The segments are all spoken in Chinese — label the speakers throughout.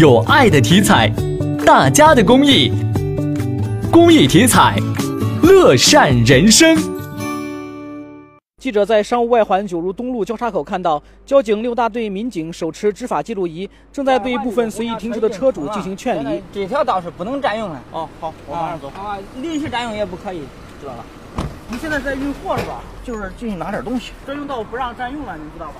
Speaker 1: 有爱的体彩，大家的公益，公益体彩，乐善人生。
Speaker 2: 记者在商务外环九如东路交叉口看到，交警六大队民警手持执法记录仪，正在对部分随意停车的车主进行劝离。
Speaker 3: 这条道是不能占用的。
Speaker 2: 哦，好，我马上走。
Speaker 3: 啊，临时占用也不可以，知道了。
Speaker 2: 你现在在运货是吧？
Speaker 3: 就是进去拿点东西。
Speaker 2: 专用道不让占用了，你知道吧？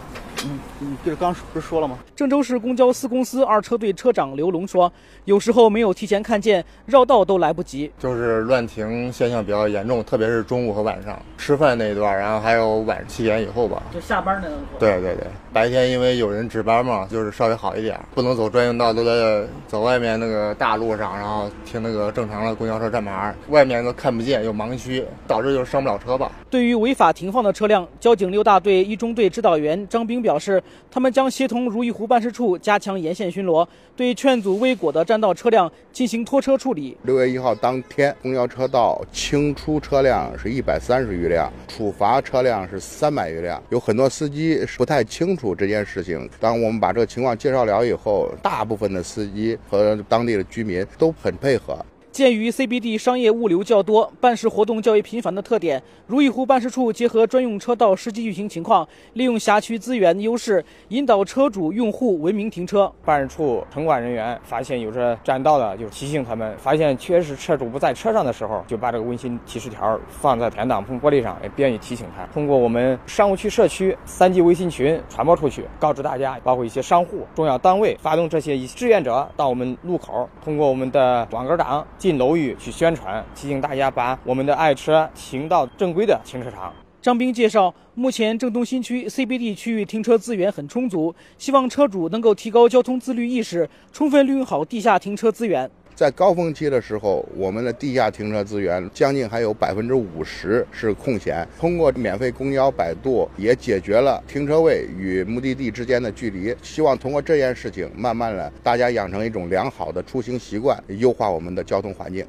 Speaker 3: 嗯，你就是刚不是说了吗？
Speaker 2: 郑州市公交司公司二车队车长刘龙说：“有时候没有提前看见，绕道都来不及。
Speaker 4: 就是乱停现象比较严重，特别是中午和晚上吃饭那一段，然后还有晚上七点以后吧。
Speaker 2: 就下班那段。
Speaker 4: 对对对，白天因为有人值班嘛，就是稍微好一点，不能走专用道，都在走外面那个大路上，然后停那个正常的公交车站牌，外面都看不见，有盲区，导致就是上不了车吧。
Speaker 2: 对于违法停放的车辆，交警六大队一中队指导员张兵表表示，他们将协同如意湖办事处加强沿线巡逻，对劝阻未果的占道车辆进行拖车处理。
Speaker 5: 六月一号当天，公交车道清出车辆是一百三十余辆，处罚车辆是三百余辆。有很多司机不太清楚这件事情。当我们把这个情况介绍了以后，大部分的司机和当地的居民都很配合。
Speaker 2: 鉴于 CBD 商业物流较多、办事活动较为频繁的特点，如意湖办事处结合专用车道实际运行情况，利用辖区资源优势，引导车主用户文明停车。
Speaker 6: 办事处城管人员发现有着占道的，就提醒他们；发现确实车主不在车上的时候，就把这个温馨提示条放在前挡风玻璃上，也便于提醒他。通过我们商务区、社区三级微信群传播出去，告知大家，包括一些商户、重要单位，发动这些志愿者到我们路口，通过我们的网格档。进楼宇去宣传，提醒大家把我们的爱车停到正规的停车场。
Speaker 2: 张兵介绍，目前郑东新区 CBD 区域停车资源很充足，希望车主能够提高交通自律意识，充分利用好地下停车资源。
Speaker 5: 在高峰期的时候，我们的地下停车资源将近还有百分之五十是空闲。通过免费公交摆渡，也解决了停车位与目的地之间的距离。希望通过这件事情，慢慢的大家养成一种良好的出行习惯，优化我们的交通环境。